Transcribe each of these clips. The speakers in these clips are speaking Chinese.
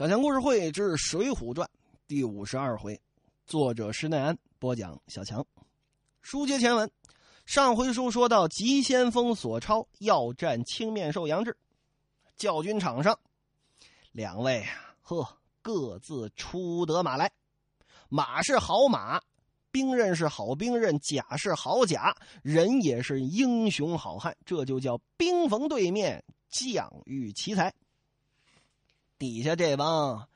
小强故事会之《水浒传》第五十二回，作者施耐庵播讲。小强，书接前文，上回书说到急先锋索超要战青面兽杨志，教军场上，两位啊，呵，各自出得马来，马是好马，兵刃是好兵刃，甲是好甲，人也是英雄好汉，这就叫兵逢对面，将遇奇才。底下这帮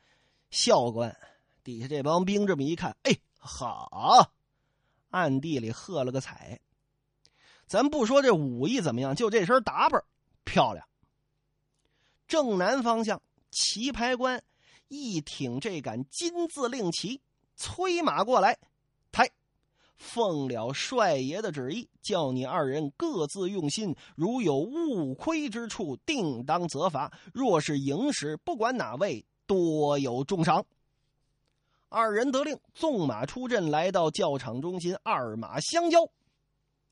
校官，底下这帮兵这么一看，哎，好，暗地里喝了个彩。咱不说这武艺怎么样，就这身打扮漂亮。正南方向，棋牌官一挺这杆金字令旗，催马过来，奉了帅爷的旨意，叫你二人各自用心。如有误亏之处，定当责罚。若是赢时，不管哪位，多有重赏。二人得令，纵马出阵，来到教场中心，二马相交。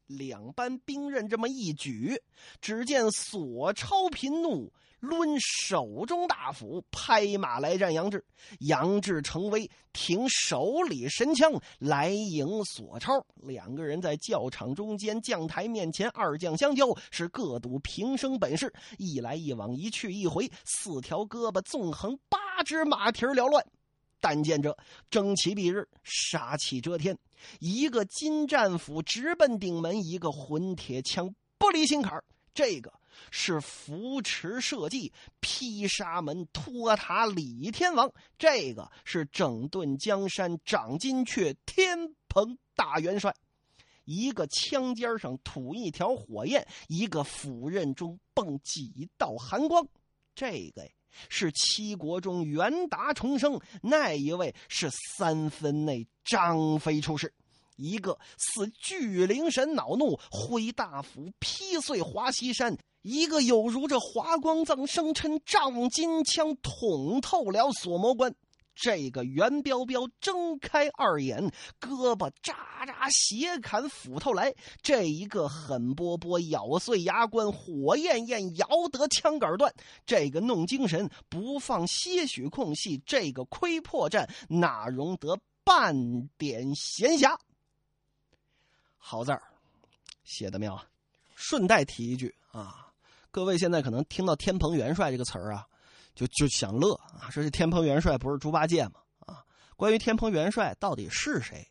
两班兵刃这么一举，只见索超频怒。抡手中大斧，拍马来战杨志。杨志成威挺手里神枪来迎索超。两个人在教场中间将台面前，二将相交，是各赌平生本事。一来一往，一去一回，四条胳膊纵横，八只马蹄缭乱。但见着争奇蔽日，杀气遮天。一个金战斧直奔顶门，一个混铁枪不离心坎这个。是扶持社稷、劈沙门、托塔李天王，这个是整顿江山、掌金阙、天蓬大元帅。一个枪尖上吐一条火焰，一个斧刃中迸几道寒光。这个是七国中元达重生，那一位是三分内张飞出世。一个似巨灵神恼怒，挥大斧劈碎华西山。一个有如这华光藏生辰丈金枪捅透了锁魔关，这个袁彪彪睁开二眼，胳膊扎扎斜砍斧头来；这一个狠波波咬碎牙关，火焰焰摇得枪杆断；这个弄精神不放些许空隙，这个窥破绽哪容得半点闲暇？好字儿，写的妙啊！顺带提一句啊。各位现在可能听到“天蓬元帅”这个词儿啊，就就想乐啊，说这天蓬元帅不是猪八戒吗？啊，关于天蓬元帅到底是谁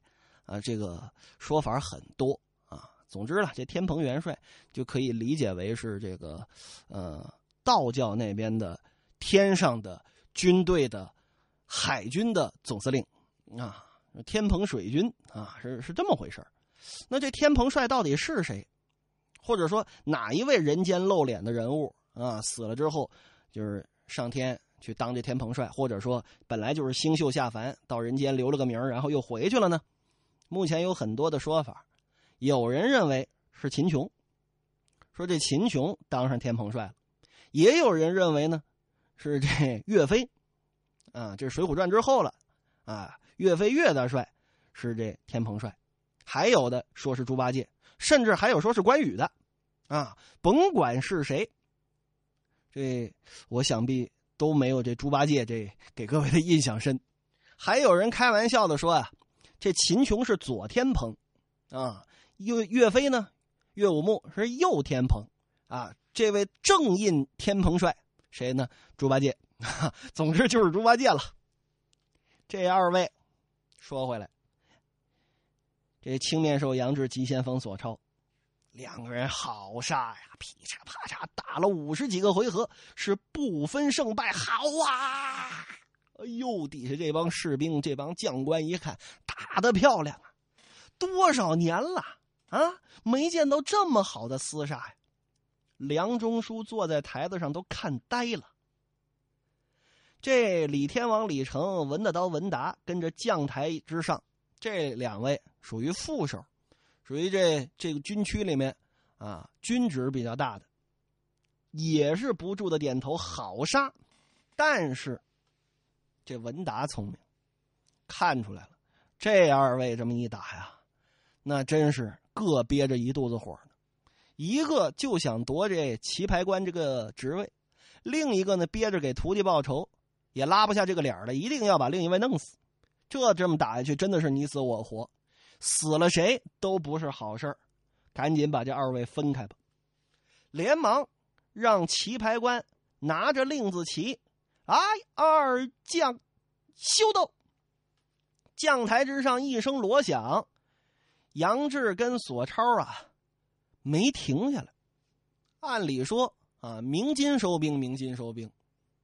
啊？这个说法很多啊。总之呢，这天蓬元帅就可以理解为是这个呃道教那边的天上的军队的海军的总司令啊，天蓬水军啊，是是这么回事那这天蓬帅到底是谁？或者说哪一位人间露脸的人物啊，死了之后就是上天去当这天蓬帅，或者说本来就是星宿下凡到人间留了个名然后又回去了呢？目前有很多的说法，有人认为是秦琼，说这秦琼当上天蓬帅了；也有人认为呢是这 岳飞，啊，这是《水浒传》之后了，啊，岳飞岳大帅是这天蓬帅，还有的说是猪八戒。甚至还有说是关羽的，啊，甭管是谁，这我想必都没有这猪八戒这给各位的印象深。还有人开玩笑的说啊，这秦琼是左天蓬，啊，岳岳飞呢，岳武穆是右天蓬，啊，这位正印天蓬帅谁呢？猪八戒，总之就是猪八戒了。这二位，说回来。这青面兽杨志、急先锋索超，两个人好杀呀！噼嚓啪嚓打了五十几个回合，是不分胜败。好啊！哎呦，底下这帮士兵、这帮将官一看，打的漂亮啊！多少年了啊，没见到这么好的厮杀呀！梁中书坐在台子上都看呆了。这李天王李成、文大刀文达跟着将台之上。这两位属于副手，属于这这个军区里面啊军职比较大的，也是不住的点头，好杀。但是这文达聪明，看出来了，这二位这么一打呀，那真是各憋着一肚子火呢。一个就想夺这棋牌官这个职位，另一个呢憋着给徒弟报仇，也拉不下这个脸来，一定要把另一位弄死。这这么打下去，真的是你死我活，死了谁都不是好事赶紧把这二位分开吧。连忙让棋牌官拿着令子旗，哎，二将休斗。将台之上一声锣响，杨志跟索超啊没停下来。按理说啊，鸣金收兵，鸣金收兵，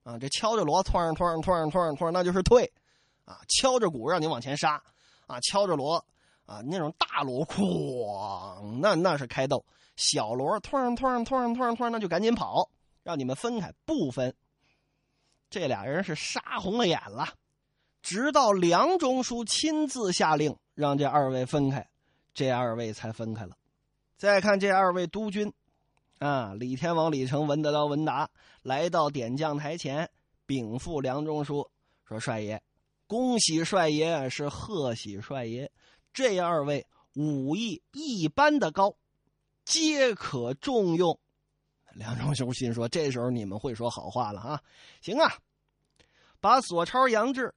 啊，这敲着锣，突然突然突然突然突然，那就是退，啊，敲着鼓让你往前杀，啊，敲着锣，啊，那种大锣哐，那那是开斗；小锣突然突然突然突然突然，那就赶紧跑，让你们分开，不分。这俩人是杀红了眼了。直到梁中书亲自下令让这二位分开，这二位才分开了。再看这二位督军，啊，李天王李成、文德刀文达来到点将台前，禀赋梁中书说：“帅爷，恭喜帅爷，是贺喜帅爷。这二位武艺一般的高，皆可重用。”梁中书心说：“这时候你们会说好话了啊？行啊，把索超、杨志。”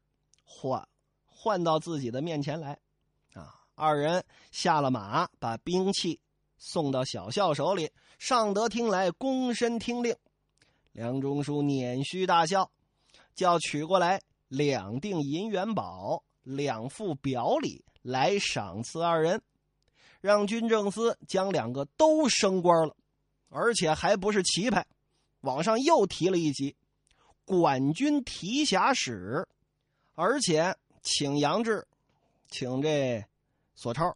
换，换到自己的面前来，啊！二人下了马，把兵器送到小校手里，上得厅来，躬身听令。梁中书捻须大笑，叫取过来两锭银元宝、两副表里来赏赐二人，让军政司将两个都升官了，而且还不是棋牌，往上又提了一级，管军提辖使。而且请杨志，请这索超，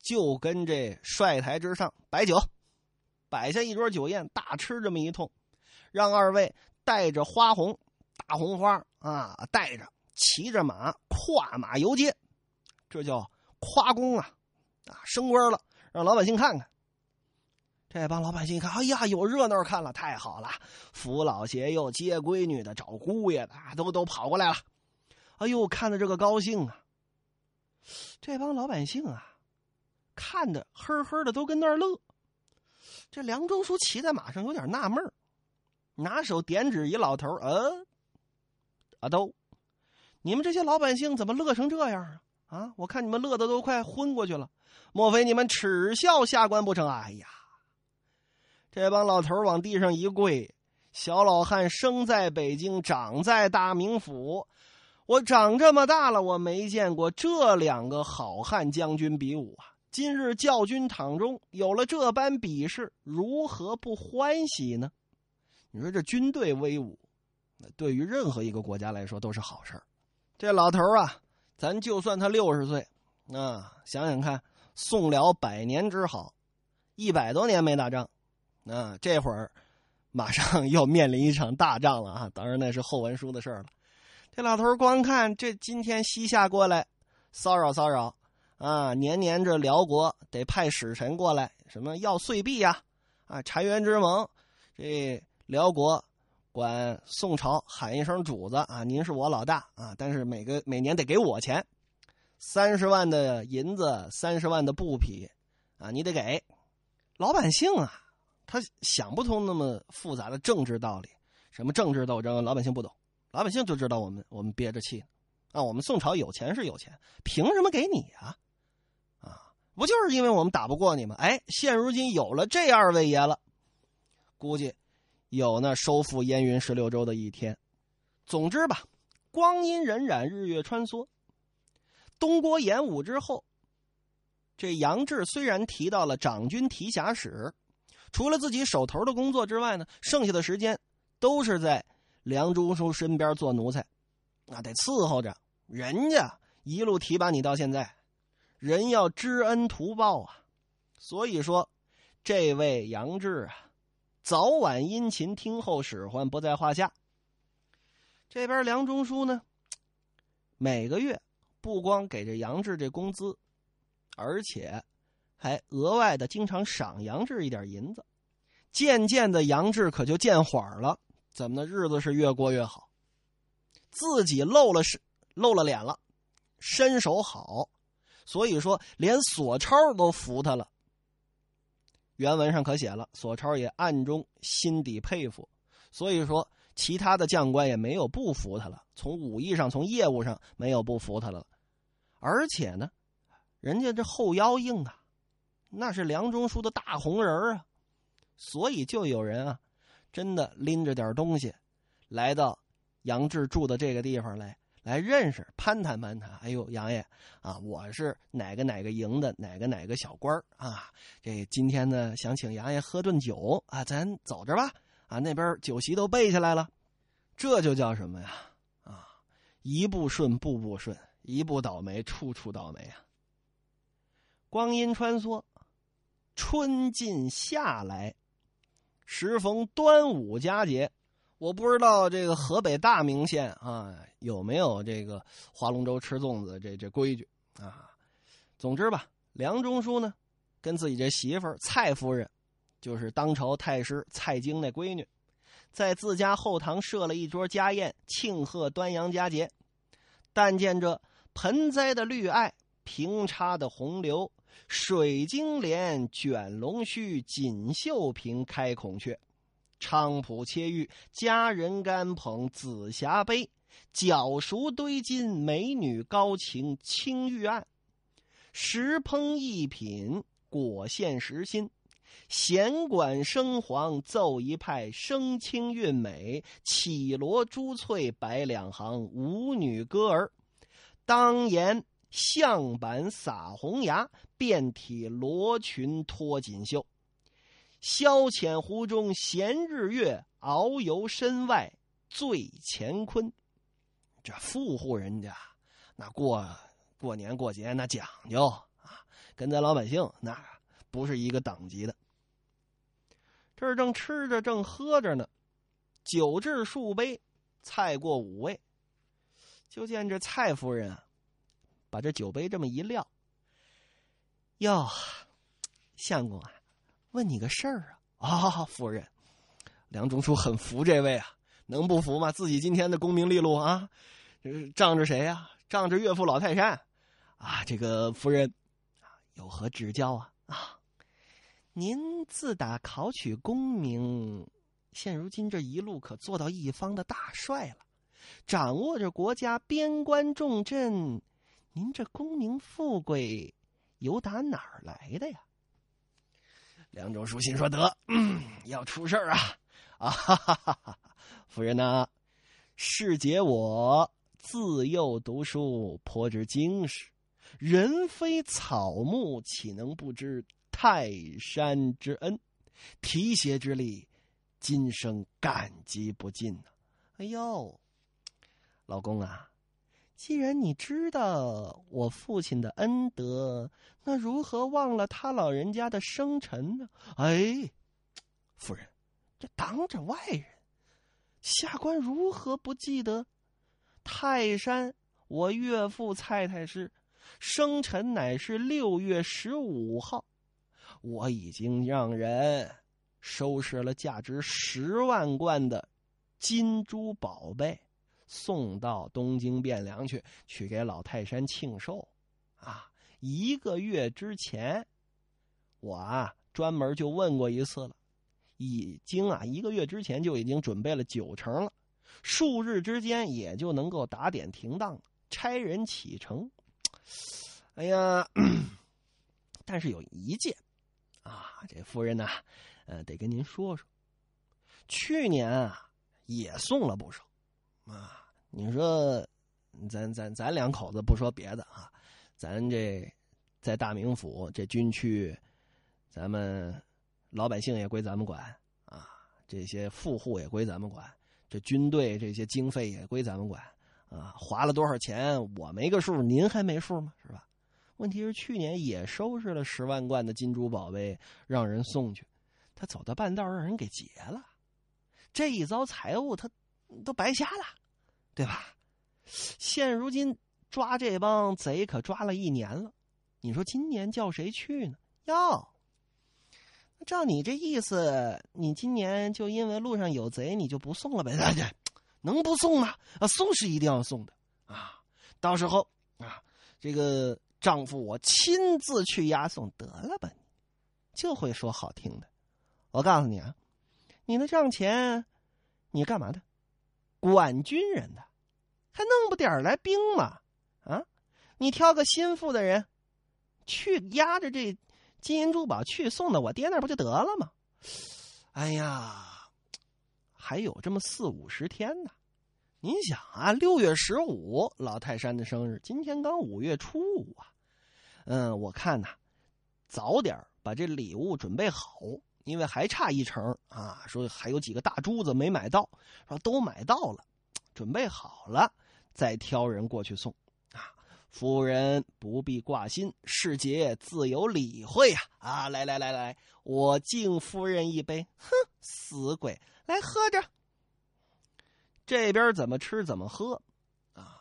就跟这帅台之上摆酒，摆下一桌酒宴，大吃这么一通，让二位带着花红、大红花啊，带着骑着马跨马游街，这叫夸功啊！啊，升官了，让老百姓看看。这帮老百姓一看，哎呀，有热闹看了，太好了！扶老携幼、接闺女的、找姑爷的，都都跑过来了。哎呦，看的这个高兴啊！这帮老百姓啊，看的呵呵的都跟那儿乐。这梁中书骑在马上有点纳闷拿手点指一老头呃，阿都，你们这些老百姓怎么乐成这样啊？啊，我看你们乐的都快昏过去了，莫非你们耻笑下官不成？哎呀，这帮老头往地上一跪，小老汉生在北京，长在大名府。我长这么大了，我没见过这两个好汉将军比武啊！今日教军场中有了这般比试，如何不欢喜呢？你说这军队威武，那对于任何一个国家来说都是好事这老头啊，咱就算他六十岁，啊，想想看，宋辽百年之好，一百多年没打仗，啊，这会儿马上要面临一场大仗了啊！当然那是后文书的事了。这老头光看这今天西夏过来骚扰骚扰，啊，年年这辽国得派使臣过来，什么要岁币呀，啊，澶渊之盟，这辽国管宋朝喊一声主子啊，您是我老大啊，但是每个每年得给我钱，三十万的银子，三十万的布匹，啊，你得给。老百姓啊，他想不通那么复杂的政治道理，什么政治斗争，老百姓不懂。老百姓就知道我们我们憋着气，啊，我们宋朝有钱是有钱，凭什么给你呀？啊，不就是因为我们打不过你吗？哎，现如今有了这二位爷了，估计有那收复燕云十六州的一天。总之吧，光阴荏苒，日月穿梭，东郭演武之后，这杨志虽然提到了长军提辖使，除了自己手头的工作之外呢，剩下的时间都是在。梁中书身边做奴才，那得伺候着人家一路提拔你到现在，人要知恩图报啊。所以说，这位杨志啊，早晚殷勤听候使唤不在话下。这边梁中书呢，每个月不光给这杨志这工资，而且还额外的经常赏杨志一点银子。渐渐的，杨志可就见缓了。怎么的日子是越过越好，自己露了是露了脸了，身手好，所以说连索超都服他了。原文上可写了，索超也暗中心底佩服，所以说其他的将官也没有不服他了，从武艺上、从业务上没有不服他了。而且呢，人家这后腰硬啊，那是梁中书的大红人啊，所以就有人啊，真的拎着点东西，来到杨志住的这个地方来。来认识攀谈攀谈，哎呦，杨爷啊，我是哪个哪个营的哪个哪个小官啊？这今天呢，想请杨爷喝顿酒啊，咱走着吧啊！那边酒席都备下来了，这就叫什么呀？啊，一步顺，步步顺；一步倒霉，处处倒霉啊！光阴穿梭，春尽夏来，时逢端午佳节。我不知道这个河北大名县啊有没有这个划龙舟吃粽子这这规矩啊？总之吧，梁中书呢，跟自己这媳妇儿蔡夫人，就是当朝太师蔡京那闺女，在自家后堂设了一桌家宴，庆贺端阳佳节。但见这盆栽的绿艾，平插的红柳，水晶帘卷龙须，锦绣屏开孔雀。菖蒲切玉，佳人干捧紫霞杯，脚熟堆金，美女高擎青玉案。石烹一品，果献实心。弦管生黄，奏一派，声清韵美。绮罗珠翠，摆两行，舞女歌儿。当言象板撒红牙，遍体罗裙脱锦绣。消遣湖中闲日月，遨游身外醉乾坤。这富户人家，那过过年过节那讲究啊，跟咱老百姓那不是一个等级的。这儿正吃着，正喝着呢，酒至数杯，菜过五味，就见这蔡夫人啊，把这酒杯这么一撂，哟，相公啊。问你个事儿啊！啊，夫人，梁中书很服这位啊，能不服吗？自己今天的功名利禄啊，仗着谁呀？仗着岳父老泰山啊！这个夫人啊，有何指教啊？啊，您自打考取功名，现如今这一路可做到一方的大帅了，掌握着国家边关重镇，您这功名富贵，由打哪儿来的呀？梁中书心说：“得，要出事儿啊！啊，哈哈哈哈夫人呐，世杰我自幼读书，颇知经史。人非草木，岂能不知泰山之恩？提携之力，今生感激不尽呐！哎呦，老公啊！”既然你知道我父亲的恩德，那如何忘了他老人家的生辰呢？哎，夫人，这当着外人，下官如何不记得？泰山，我岳父蔡太师生辰乃是六月十五号，我已经让人收拾了价值十万贯的金珠宝贝。送到东京汴梁去，去给老泰山庆寿，啊！一个月之前，我啊专门就问过一次了，已经啊一个月之前就已经准备了九成了，数日之间也就能够打点停当，差人启程。哎呀，但是有一件，啊，这夫人呢，呃，得跟您说说，去年啊也送了不少。你说，咱咱咱两口子不说别的啊，咱这在大名府这军区，咱们老百姓也归咱们管啊，这些富户也归咱们管，这军队这些经费也归咱们管啊，花了多少钱我没个数，您还没数吗？是吧？问题是去年也收拾了十万贯的金珠宝贝，让人送去，他走到半道让人给劫了，这一遭财物他。都白瞎了，对吧？现如今抓这帮贼可抓了一年了，你说今年叫谁去呢？要，照你这意思，你今年就因为路上有贼，你就不送了呗？能不送吗？啊，送是一定要送的啊！到时候啊，这个丈夫我亲自去押送得了吧？就会说好听的。我告诉你啊，你的账钱，你干嘛的？管军人的，还弄不点儿来兵吗？啊，你挑个心腹的人，去压着这金银珠宝去送到我爹那儿不就得了吗？哎呀，还有这么四五十天呢。您想啊，六月十五老泰山的生日，今天刚五月初五啊。嗯，我看呐，早点把这礼物准备好，因为还差一成啊。说还有几个大珠子没买到，说都买到了，准备好了再挑人过去送啊。夫人不必挂心，世杰自有理会呀。啊，来来来来，我敬夫人一杯。哼，死鬼，来喝着。这边怎么吃怎么喝，啊，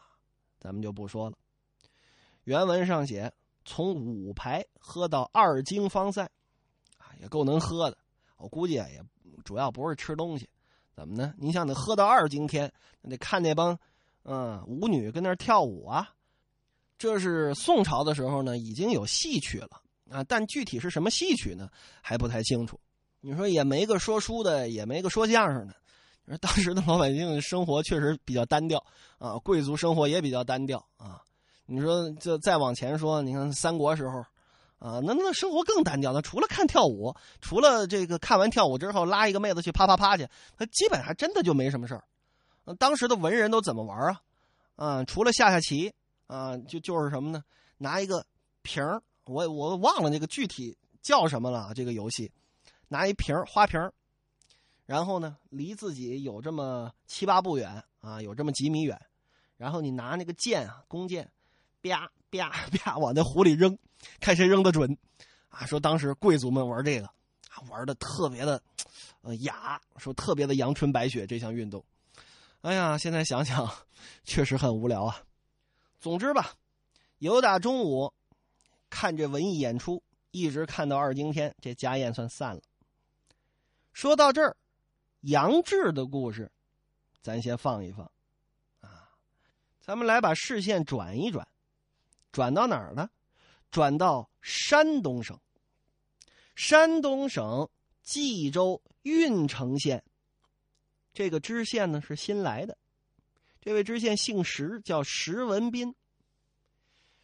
咱们就不说了。原文上写，从五排喝到二更方散，啊，也够能喝的。我估计啊，也主要不是吃东西，怎么呢？你想，得喝到二更天，那得看那帮，嗯，舞女跟那跳舞啊。这是宋朝的时候呢，已经有戏曲了啊，但具体是什么戏曲呢，还不太清楚。你说也没个说书的，也没个说相声的。当时的老百姓生活确实比较单调啊，贵族生活也比较单调啊。你说这再往前说，你看三国时候，啊，那那生活更单调。那除了看跳舞，除了这个看完跳舞之后拉一个妹子去啪啪啪去，他基本还真的就没什么事儿。当时的文人都怎么玩啊？啊，除了下下棋啊，就就是什么呢？拿一个瓶儿，我我忘了那个具体叫什么了。这个游戏，拿一瓶花瓶然后呢，离自己有这么七八步远啊，有这么几米远，然后你拿那个箭啊，弓箭，啪啪啪往那湖里扔，看谁扔得准，啊，说当时贵族们玩这个，玩的特别的，呃雅，说特别的阳春白雪这项运动，哎呀，现在想想，确实很无聊啊。总之吧，有打中午看这文艺演出，一直看到二更天，这家宴算散了。说到这儿。杨志的故事，咱先放一放，啊，咱们来把视线转一转，转到哪儿呢？转到山东省。山东省冀州郓城县，这个知县呢是新来的，这位知县姓石，叫石文斌。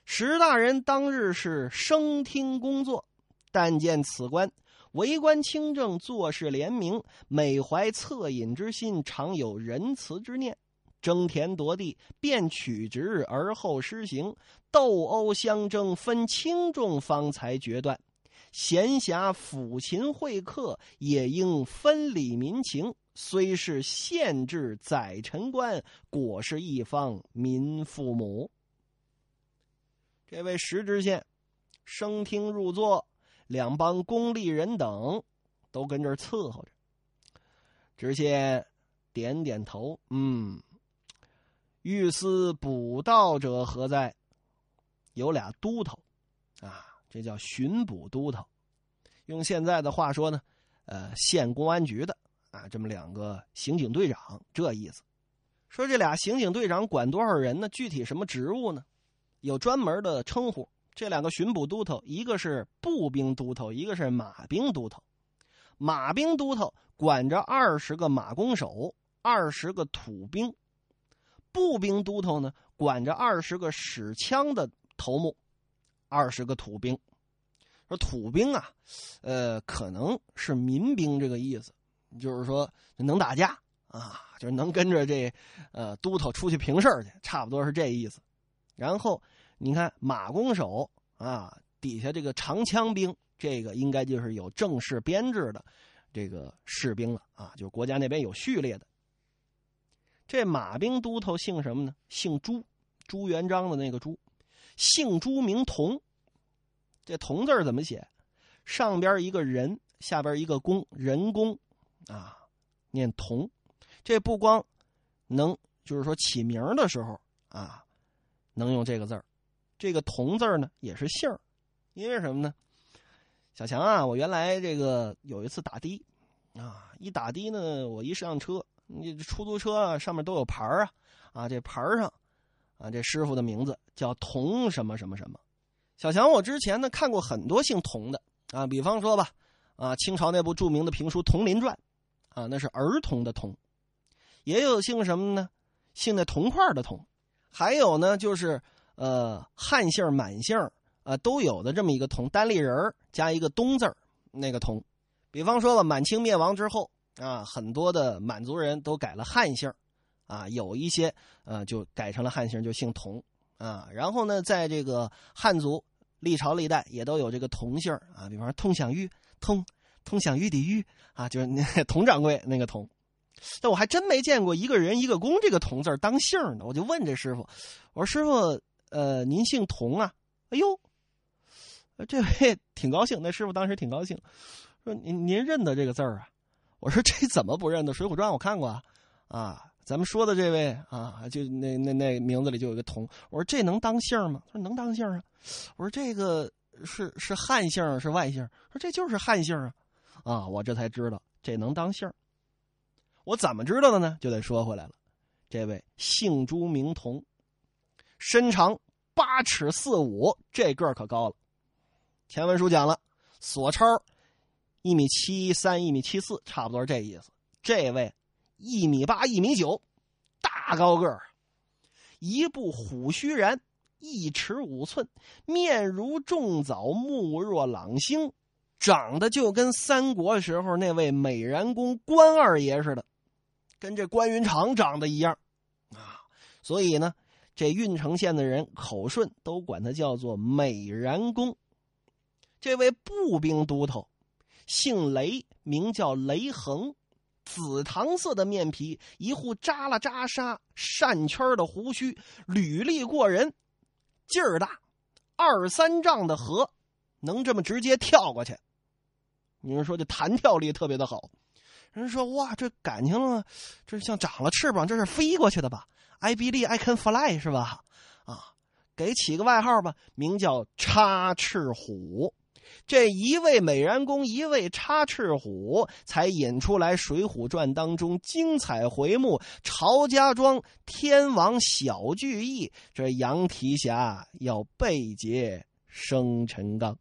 石大人当日是升听工作，但见此官。为官清正，做事廉明，每怀恻隐之心，常有仁慈之念。争田夺地，便取直而后施行；斗殴相争，分轻重方才决断。闲暇抚琴会客，也应分理民情。虽是县治宰臣官，果是一方民父母。这位石知县，升听入座。两帮公吏人等，都跟这儿伺候着。知县点点头，嗯，御司捕盗者何在？有俩都头，啊，这叫巡捕都头。用现在的话说呢，呃，县公安局的啊，这么两个刑警队长，这意思。说这俩刑警队长管多少人呢？具体什么职务呢？有专门的称呼。这两个巡捕都头，一个是步兵都头，一个是马兵都头。马兵都头管着二十个马弓手，二十个土兵；步兵都头呢，管着二十个使枪的头目，二十个土兵。说土兵啊，呃，可能是民兵这个意思，就是说能打架啊，就是能跟着这呃都头出去平事去，差不多是这意思。然后。你看马弓手啊，底下这个长枪兵，这个应该就是有正式编制的这个士兵了啊，就是国家那边有序列的。这马兵都头姓什么呢？姓朱，朱元璋的那个朱，姓朱名同。这同字怎么写？上边一个人，下边一个弓，人工啊，念佟。这不光能就是说起名的时候啊，能用这个字儿。这个“童”字呢，也是姓儿，因为什么呢？小强啊，我原来这个有一次打的，啊，一打的呢，我一上车，你出租车啊上面都有牌啊，啊，这牌上，啊，这师傅的名字叫童什么什么什么。小强，我之前呢看过很多姓童的啊，比方说吧，啊，清朝那部著名的评书《童林传》，啊，那是儿童的童。也有姓什么呢？姓那铜块的铜，还有呢，就是呃汉姓满姓啊都有的这么一个铜，单立人加一个东字那个铜。比方说了，满清灭亡之后啊，很多的满族人都改了汉姓啊，有一些呃就改成了汉姓，就姓童啊。然后呢，在这个汉族历朝历代也都有这个童姓啊，比方说通享玉通通享玉的玉啊，就是那 佟掌柜那个佟。但我还真没见过一个人一个公这个佟字当姓的，我就问这师傅，我说师傅，呃，您姓佟啊？哎呦，这位挺高兴，那师傅当时挺高兴，说您您认得这个字儿啊？我说这怎么不认得？《水浒传》我看过啊，啊，咱们说的这位啊，就那那那名字里就有个佟，我说这能当姓吗？他说能当姓啊。我说这个是是汉姓是外姓？说这就是汉姓啊，啊，我这才知道这能当姓。我怎么知道的呢？就得说回来了，这位姓朱名同，身长八尺四五，这个可高了。前文书讲了，索超一米七三、一米七四，差不多这意思。这位一米八、一米九，大高个儿，一部虎须髯，一尺五寸，面如重枣，目若朗星，长得就跟三国时候那位美髯公关二爷似的。跟这关云长长得一样，啊，所以呢，这郓城县的人口顺都管他叫做美髯公。这位步兵都头，姓雷，名叫雷横，紫糖色的面皮，一户扎了扎沙扇圈的胡须，履历过人，劲儿大，二三丈的河，能这么直接跳过去。你们说这弹跳力特别的好。人说：“哇，这感情了，这像长了翅膀，这是飞过去的吧？I believe I can fly，是吧？啊，给起个外号吧，名叫插翅虎。这一位美髯公，一位插翅虎，才引出来《水浒传》当中精彩回目：曹家庄天王小聚义，这杨提辖要被劫生辰纲。